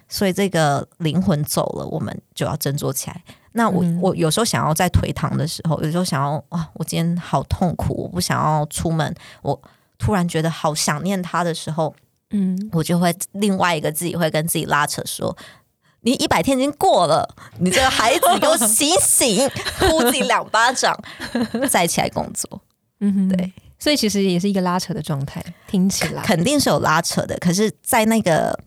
所以这个灵魂走了，我们就要振作起来。那我我有时候想要在颓唐的时候，有时候想要啊，我今天好痛苦，我不想要出门，我突然觉得好想念他的时候。嗯，我就会另外一个自己会跟自己拉扯说：“你一百天已经过了，你这个孩子给我醒醒，呼自己两巴掌，再起来工作。”嗯哼，对，所以其实也是一个拉扯的状态，听起来肯定是有拉扯的。可是，在那个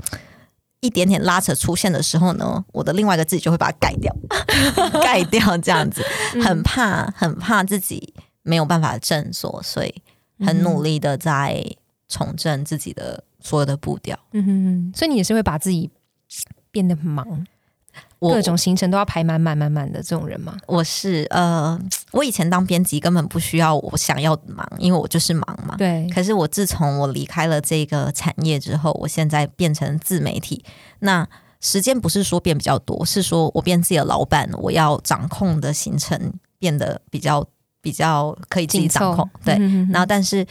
一点点拉扯出现的时候呢，我的另外一个自己就会把它盖掉，盖掉这样子，很怕，很怕自己没有办法振作，所以很努力的在重振自己的。所有的步调，嗯哼哼，所以你也是会把自己变得忙，各种行程都要排满满满满的这种人吗？我是呃，我以前当编辑根本不需要我想要忙，因为我就是忙嘛。对。可是我自从我离开了这个产业之后，我现在变成自媒体，那时间不是说变比较多，是说我变自己的老板，我要掌控的行程变得比较比较可以自己掌控。对。然后，但是。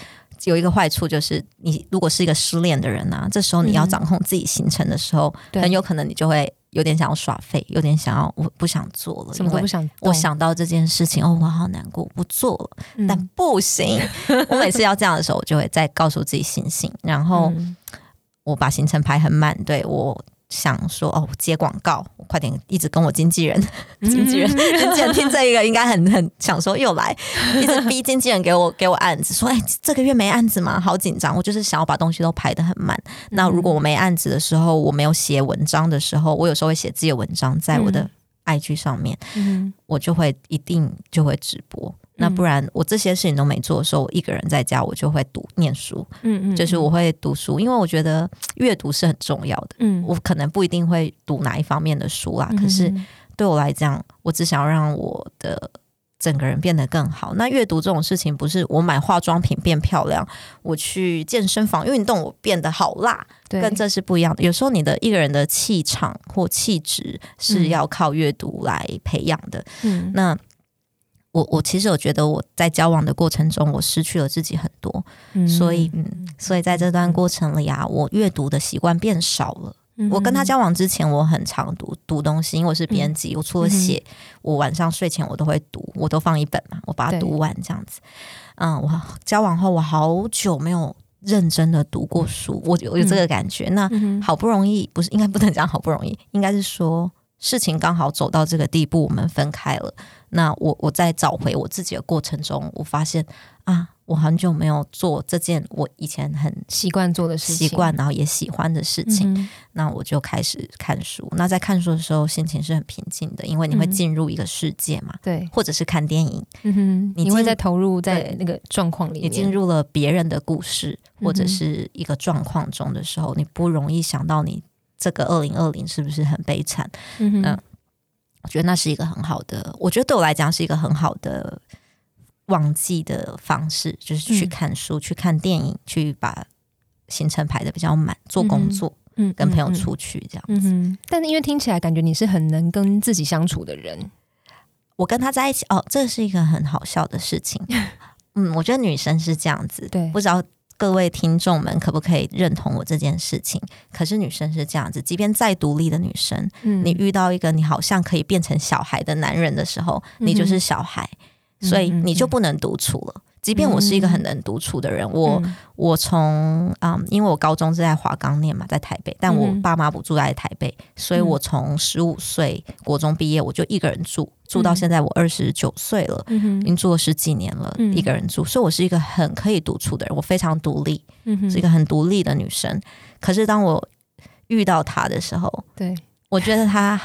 有一个坏处就是，你如果是一个失恋的人啊，这时候你要掌控自己行程的时候，很有可能你就会有点想要耍废，有点想要我不想做了，什么都不想。我想到这件事情，哦，我好难过，不做了。但不行，我每次要这样的时候，我就会再告诉自己醒醒，然后我把行程排很满，对我。想说哦，接广告，我快点一直跟我经纪人，经纪人，经纪人听这一个应该很很想说又来，一直 逼经纪人给我给我案子，说哎这个月没案子吗？好紧张，我就是想要把东西都排的很满。那如果我没案子的时候，我没有写文章的时候，我有时候会写自己的文章在我的 IG 上面，我就会一定就会直播。那不然我这些事情都没做的时候，我一个人在家，我就会读念书，嗯嗯，就是我会读书，因为我觉得阅读是很重要的。嗯，我可能不一定会读哪一方面的书啦，可是对我来讲，我只想要让我的整个人变得更好。那阅读这种事情，不是我买化妆品变漂亮，我去健身房运动我变得好辣，跟这是不一样的。有时候你的一个人的气场或气质是要靠阅读来培养的。嗯，那。我我其实我觉得我在交往的过程中，我失去了自己很多，所以嗯，所以在这段过程里啊，我阅读的习惯变少了。我跟他交往之前，我很常读读东西，因为我是编辑，我除了写，我晚上睡前我都会读，我都放一本嘛，我把它读完这样子。嗯，我交往后，我好久没有认真的读过书，我有有这个感觉。那好不容易，不是应该不能讲好不容易，应该是说。事情刚好走到这个地步，我们分开了。那我我在找回我自己的过程中，我发现啊，我很久没有做这件我以前很习惯做的事情，习惯然后也喜欢的事情。那我就开始看书。那在看书的时候，心情是很平静的，因为你会进入一个世界嘛。对，或者是看电影，嗯哼，你会在投入在那个状况里，你进入了别人的故事或者是一个状况中的时候，你不容易想到你。这个二零二零是不是很悲惨？嗯，我觉得那是一个很好的，我觉得对我来讲是一个很好的忘记的方式，就是去看书、去看电影、去把行程排的比较满，做工作，嗯，跟朋友出去这样子。但是因为听起来感觉你是很能跟自己相处的人，我跟他在一起，哦，这是一个很好笑的事情。嗯，我觉得女生是这样子，对，不知道。各位听众们，可不可以认同我这件事情？可是女生是这样子，即便再独立的女生，你遇到一个你好像可以变成小孩的男人的时候，你就是小孩，所以你就不能独处了。即便我是一个很能独处的人，我我从啊，因为我高中是在华冈念嘛，在台北，但我爸妈不住在台北，所以我从十五岁国中毕业，我就一个人住，住到现在我二十九岁了，已经住了十几年了，一个人住，所以我是一个很可以独处的人，我非常独立，是一个很独立的女生。可是当我遇到他的时候，对。我觉得他。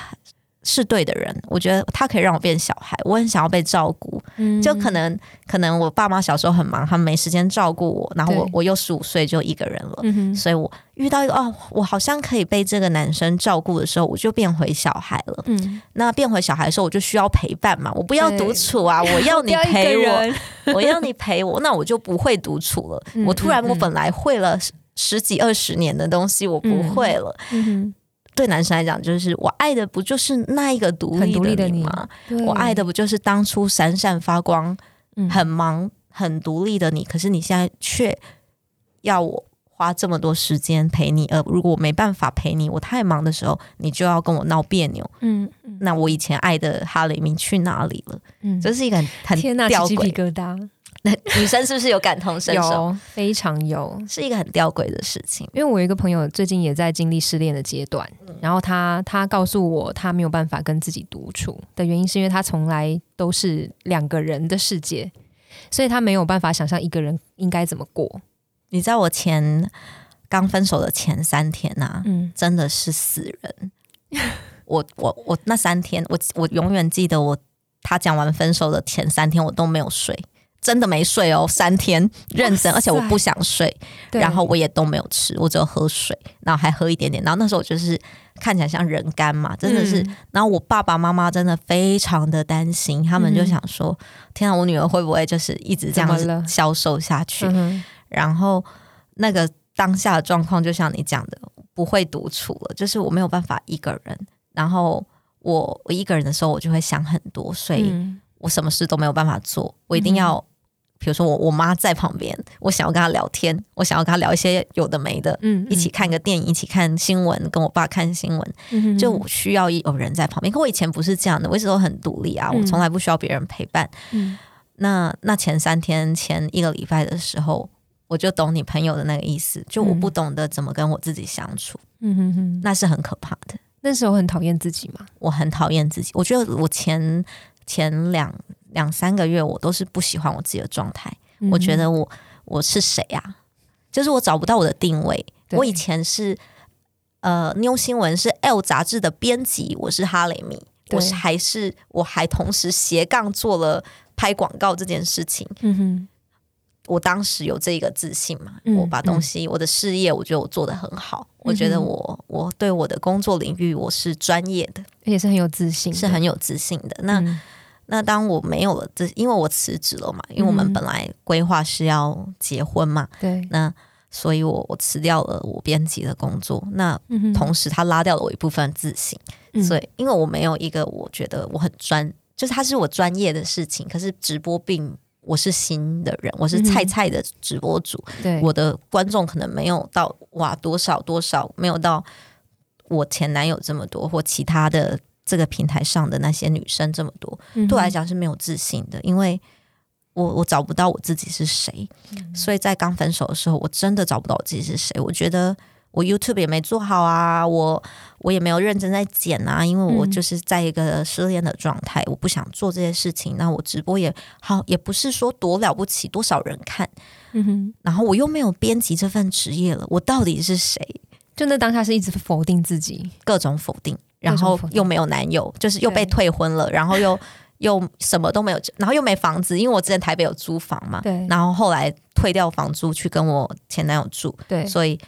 是对的人，我觉得他可以让我变小孩。我很想要被照顾，就可能可能我爸妈小时候很忙，他们没时间照顾我，然后我我又十五岁就一个人了，所以我遇到一个哦，我好像可以被这个男生照顾的时候，我就变回小孩了。嗯，那变回小孩的时候，我就需要陪伴嘛，我不要独处啊，我要你 陪我，我要你陪我，那我就不会独处了。我突然我本来会了十几二十年的东西，我不会了。对男生来讲，就是我爱的不就是那一个独立的你吗？我爱的不就是当初闪闪发光、很忙、很独立的你？可是你现在却要我花这么多时间陪你，而如果我没办法陪你，我太忙的时候，你就要跟我闹别扭。嗯，那我以前爱的哈雷明去哪里了？嗯，这是一个很很吊诡疙瘩。那 女生是不是有感同身受？非常有，是一个很吊诡的事情。因为我有一个朋友最近也在经历失恋的阶段，然后他他告诉我，他没有办法跟自己独处的原因，是因为他从来都是两个人的世界，所以他没有办法想象一个人应该怎么过。你知道我前刚分手的前三天呐，嗯，真的是死人。我我我那三天，我我永远记得我他讲完分手的前三天，我都没有睡。真的没睡哦，三天认真，而且我不想睡，然后我也都没有吃，我只有喝水，然后还喝一点点。然后那时候我就是看起来像人干嘛，真的是。然后我爸爸妈妈真的非常的担心，他们就想说：天啊，我女儿会不会就是一直这样子消瘦下去？然后那个当下的状况，就像你讲的，不会独处了，就是我没有办法一个人。然后我我一个人的时候，我就会想很多，所以我什么事都没有办法做，我一定要。比如说我我妈在旁边，我想要跟她聊天，我想要跟她聊一些有的没的，嗯，一起看个电影，一起看新闻，跟我爸看新闻，嗯就我需要有人在旁边。可我以前不是这样的，我一直都很独立啊，我从来不需要别人陪伴。嗯那那前三天前一个礼拜的时候，我就懂你朋友的那个意思，就我不懂得怎么跟我自己相处，嗯哼哼，那是很可怕的。那时候很讨厌自己吗？我很讨厌自己，我觉得我前前两。两三个月，我都是不喜欢我自己的状态。我觉得我我是谁啊？就是我找不到我的定位。我以前是呃妞新闻是 L 杂志的编辑，我是哈雷米，我是还是我还同时斜杠做了拍广告这件事情。嗯哼，我当时有这个自信嘛？我把东西我的事业，我觉得我做的很好。我觉得我我对我的工作领域我是专业的，也是很有自信，是很有自信的。那那当我没有了这，因为我辞职了嘛，因为我们本来规划是要结婚嘛，对，那所以我我辞掉了我编辑的工作，那同时他拉掉了我一部分自信，所以因为我没有一个我觉得我很专，就是他是我专业的事情，可是直播并我是新的人，我是菜菜的直播主，对，我的观众可能没有到哇多少多少，没有到我前男友这么多或其他的。这个平台上的那些女生这么多，对我来讲是没有自信的，因为我我找不到我自己是谁，所以在刚分手的时候，我真的找不到我自己是谁。我觉得我 YouTube 也没做好啊，我我也没有认真在剪啊，因为我就是在一个失恋的状态，我不想做这些事情。那我直播也好，也不是说多了不起，多少人看，嗯哼，然后我又没有编辑这份职业了，我到底是谁？就那当下是一直否定自己，各种否定。然后又没有男友，就是又被退婚了，然后又 又什么都没有，然后又没房子，因为我之前台北有租房嘛，对，然后后来退掉房租去跟我前男友住，对，所以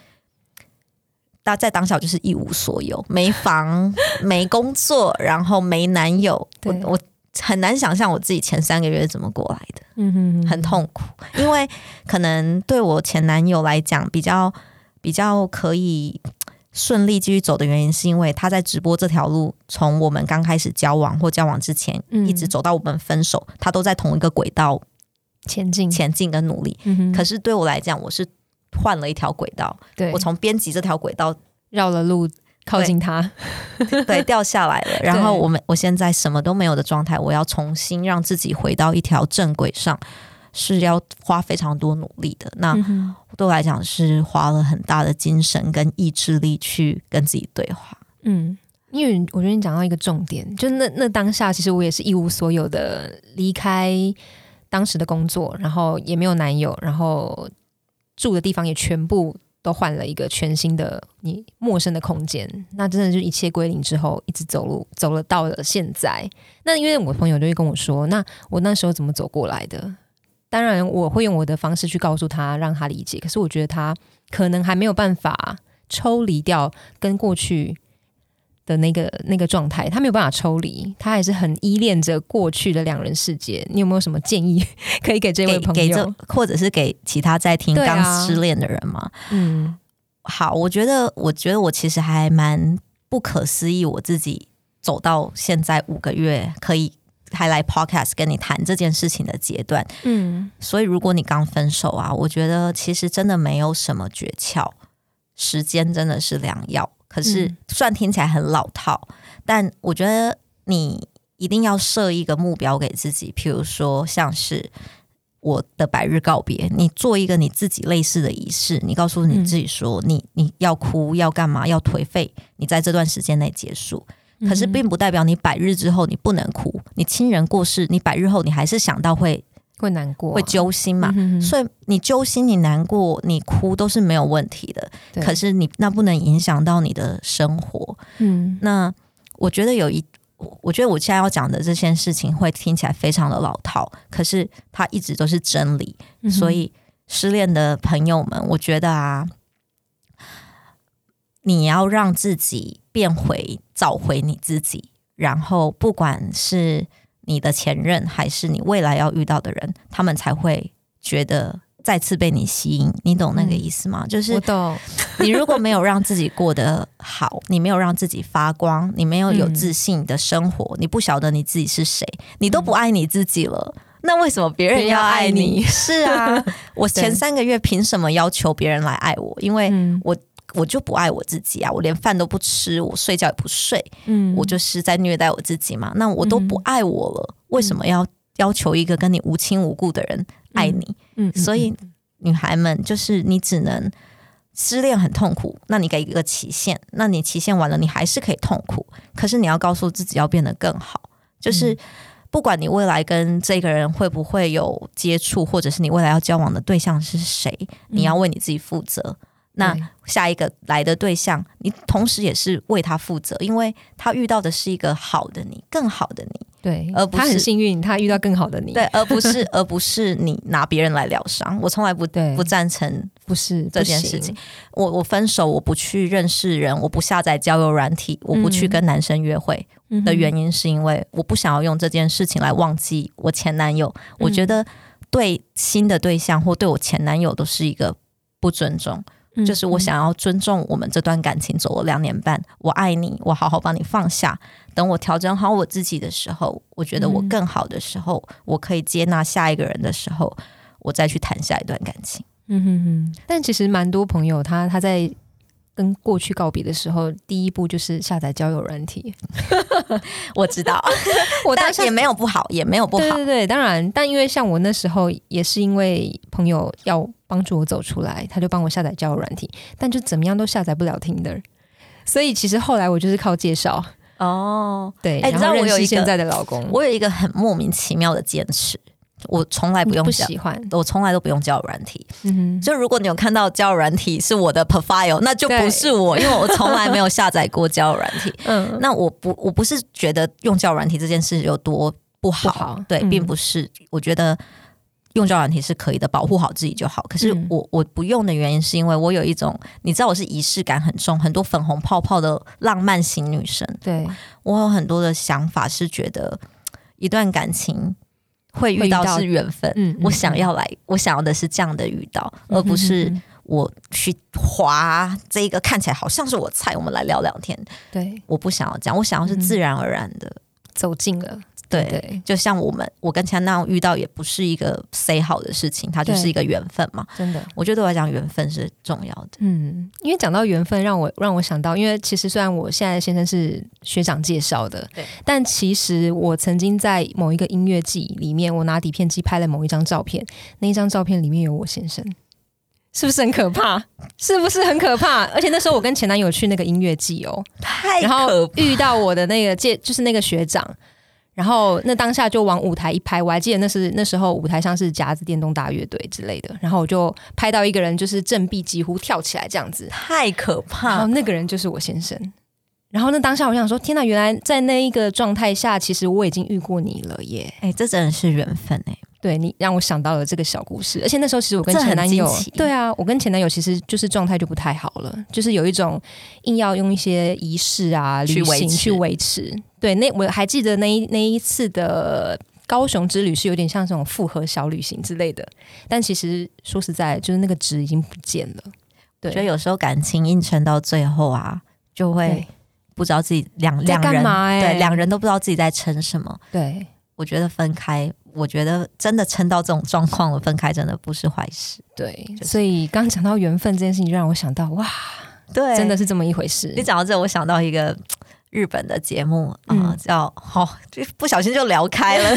大在当下就是一无所有，没房、没工作，然后没男友。我我很难想象我自己前三个月怎么过来的，嗯哼，很痛苦。因为可能对我前男友来讲，比较比较可以顺利继续走的原因，是因为他在直播这条路，从我们刚开始交往或交往之前，一直走到我们分手，他都在同一个轨道前进、前进跟努力。可是对我来讲，我是。换了一条轨道，我从编辑这条轨道绕了路靠近他，对，掉下来了。然后我们我现在什么都没有的状态，我要重新让自己回到一条正轨上，是要花非常多努力的。那对我来讲是花了很大的精神跟意志力去跟自己对话。嗯，因为我觉得你讲到一个重点，就那那当下，其实我也是一无所有的离开当时的工作，然后也没有男友，然后。住的地方也全部都换了一个全新的、你陌生的空间，那真的就一切归零之后，一直走路走了到了现在。那因为我朋友就会跟我说，那我那时候怎么走过来的？当然我会用我的方式去告诉他，让他理解。可是我觉得他可能还没有办法抽离掉跟过去。的那个那个状态，他没有办法抽离，他还是很依恋着过去的两人世界。你有没有什么建议可以给这位朋友，或者是给其他在听刚失恋的人吗？嗯，好，我觉得，我觉得我其实还蛮不可思议，我自己走到现在五个月，可以还来 podcast 跟你谈这件事情的阶段。嗯，所以如果你刚分手啊，我觉得其实真的没有什么诀窍，时间真的是良药。可是，算听起来很老套，但我觉得你一定要设一个目标给自己，譬如说，像是我的百日告别，你做一个你自己类似的仪式，你告诉你自己说，你你要哭，要干嘛，要颓废，你在这段时间内结束。可是，并不代表你百日之后你不能哭，你亲人过世，你百日后你还是想到会。会难过，会揪心嘛？所以你揪心、你难过、你哭都是没有问题的。可是你那不能影响到你的生活。嗯，那我觉得有一，我觉得我现在要讲的这件事情会听起来非常的老套，可是它一直都是真理。所以失恋的朋友们，我觉得啊，你要让自己变回、找回你自己，然后不管是。你的前任还是你未来要遇到的人，他们才会觉得再次被你吸引。你懂那个意思吗？就是我懂。你如果没有让自己过得好，你没有让自己发光，你没有有自信的生活，你不晓得你自己是谁，你都不爱你自己了，那为什么别人要爱你？是啊，我前三个月凭什么要求别人来爱我？因为我。我就不爱我自己啊！我连饭都不吃，我睡觉也不睡，嗯，我就是在虐待我自己嘛。那我都不爱我了，为什么要要求一个跟你无亲无故的人爱你？嗯，所以女孩们就是你只能失恋很痛苦，那你给一个期限，那你期限完了，你还是可以痛苦，可是你要告诉自己要变得更好，就是不管你未来跟这个人会不会有接触，或者是你未来要交往的对象是谁，你要为你自己负责。那下一个来的对象，你同时也是为他负责，因为他遇到的是一个好的你，更好的你，对，而不是他很幸运，他遇到更好的你，对，而不是 而不是你拿别人来疗伤。我从来不不赞成，不是这件事情。我我分手，我不去认识人，我不下载交友软体，我不去跟男生约会的原因，是因为我不想要用这件事情来忘记我前男友。我觉得对新的对象或对我前男友都是一个不尊重。就是我想要尊重我们这段感情走了两年半，我爱你，我好好帮你放下。等我调整好我自己的时候，我觉得我更好的时候，我可以接纳下一个人的时候，我再去谈下一段感情。嗯哼哼。但其实蛮多朋友他他在。跟过去告别的时候，第一步就是下载交友软体。我知道，我当时也没有不好，也没有不好。对对对，当然，但因为像我那时候也是因为朋友要帮助我走出来，他就帮我下载交友软体，但就怎么样都下载不了 Tinder。所以其实后来我就是靠介绍哦，对，然后认识现在的老公。我有一个很莫名其妙的坚持。我从来不用不喜欢，我从来都不用交友软体。嗯，就如果你有看到交友软体是我的 profile，那就不是我，因为我从来没有下载过交友软体。嗯，那我不，我不是觉得用交友软体这件事有多不好，对，并不是。我觉得用交友软体是可以的，保护好自己就好。可是我我不用的原因是因为我有一种，你知道我是仪式感很重，很多粉红泡泡的浪漫型女生。对我有很多的想法是觉得一段感情会遇到是缘分。嗯，我想要来，我想要的是这样的遇到，而不是我去划这个看起来好像是我菜，我们来聊聊天。对，我不想要这样，我想要是自然而然的走近了。对，就像我们我跟前男友遇到，也不是一个 say 好的事情，它就是一个缘分嘛。真的，我觉得对我来讲，缘分是重要的。嗯，因为讲到缘分，让我让我想到，因为其实虽然我现在先生是学长介绍的，对，但其实我曾经在某一个音乐季里面，我拿底片机拍了某一张照片，那一张照片里面有我先生，是不是很可怕？是不是很可怕？而且那时候我跟前男友去那个音乐季哦，太然后遇到我的那个介，就是那个学长。然后那当下就往舞台一拍，我还记得那是那时候舞台上是夹子电动大乐队之类的，然后我就拍到一个人就是振臂几乎跳起来这样子，太可怕。然后那个人就是我先生。然后那当下我想说，天哪，原来在那一个状态下，其实我已经遇过你了耶！哎，这真的是缘分哎。对你让我想到了这个小故事，而且那时候其实我跟前男友，对啊，我跟前男友其实就是状态就不太好了，就是有一种硬要用一些仪式啊、旅行去维持。对，那我还记得那一那一次的高雄之旅是有点像这种复合小旅行之类的，但其实说实在，就是那个值已经不见了。对，所以有时候感情硬撑到最后啊，就会不知道自己两两人对两人都不知道自己在撑什么。对，我觉得分开。我觉得真的撑到这种状况了，分开真的不是坏事。对，所以刚讲到缘分这件事情，就让我想到，哇，对，真的是这么一回事。你讲到这，我想到一个日本的节目啊，叫哦，就不小心就聊开了。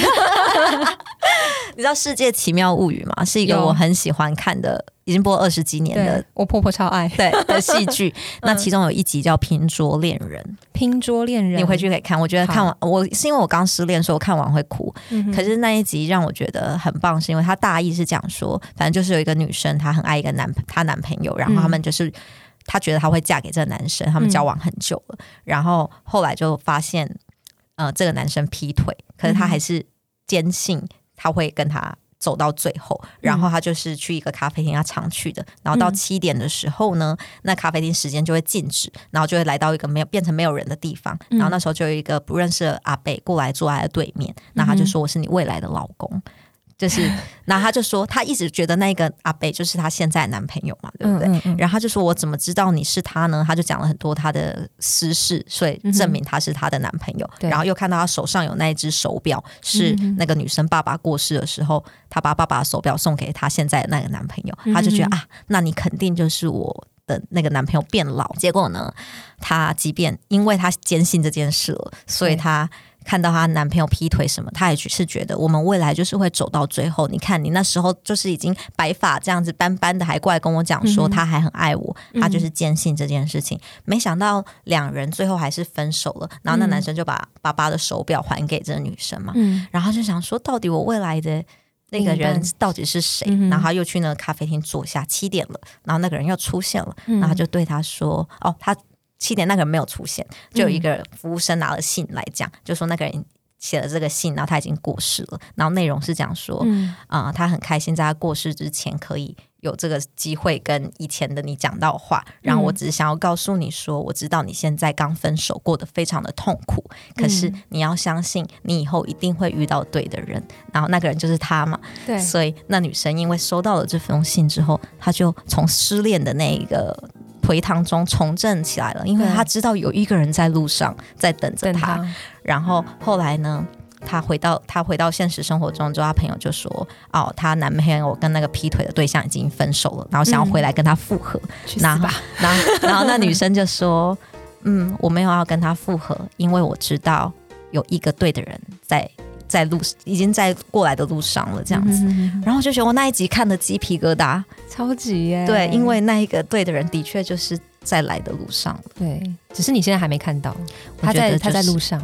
你知道《世界奇妙物语》吗？是一个我很喜欢看的。已经播二十几年的，我婆婆超爱对的戏剧。那其中有一集叫《拼桌恋人》，拼桌恋人，你回去可以看。我觉得看完，我是因为我刚失恋，所以我看完会哭。可是那一集让我觉得很棒，是因为它大意是讲说，反正就是有一个女生，她很爱一个男她男朋友，然后他们就是她觉得她会嫁给这个男生，他们交往很久了，然后后来就发现，呃，这个男生劈腿，可是她还是坚信他会跟他。走到最后，然后她就是去一个咖啡厅，她常去的。然后到七点的时候呢，那咖啡厅时间就会静止，然后就会来到一个没有变成没有人的地方。然后那时候就有一个不认识的阿北过来坐在对面，那他就说：“我是你未来的老公。”就是，然后他就说，他一直觉得那个阿北就是他现在男朋友嘛，对不对？然后他就说，我怎么知道你是他呢？他就讲了很多他的私事，所以证明他是他的男朋友。然后又看到他手上有那一只手表，是那个女生爸爸过世的时候，他把爸爸的手表送给他现在的那个男朋友。他就觉得啊，那你肯定就是我的那个男朋友变老。结果呢，他即便因为他坚信这件事了，所以他。看到她男朋友劈腿什么，她也是觉得我们未来就是会走到最后。你看，你那时候就是已经白发这样子斑斑的，还过来跟我讲说他还很爱我，他就是坚信这件事情。没想到两人最后还是分手了。然后那男生就把爸爸的手表还给这个女生嘛，然后就想说，到底我未来的那个人到底是谁？然后又去那个咖啡厅坐下，七点了，然后那个人又出现了，然后就对他说：“哦，他。”七点那个人没有出现，就有一个服务生拿了信来讲，就说那个人写了这个信，然后他已经过世了。然后内容是讲说，啊，他很开心在他过世之前可以有这个机会跟以前的你讲到话。然后我只是想要告诉你说，我知道你现在刚分手，过得非常的痛苦，可是你要相信，你以后一定会遇到对的人。然后那个人就是他嘛，对。所以那女生因为收到了这封信之后，她就从失恋的那一个。回堂中重振起来了，因为他知道有一个人在路上在等着他。然后后来呢，他回到他回到现实生活中之后，他朋友就说：“哦，她男朋友跟那个劈腿的对象已经分手了，然后想要回来跟他复合。”然后，然后，然后那女生就说：“ 嗯，我没有要跟他复合，因为我知道有一个对的人在。”在路已经在过来的路上了，这样子，然后就觉得我那一集看的鸡皮疙瘩，超级耶！对，因为那一个对的人的确就是在来的路上，对，只是你现在还没看到，他在他在路上，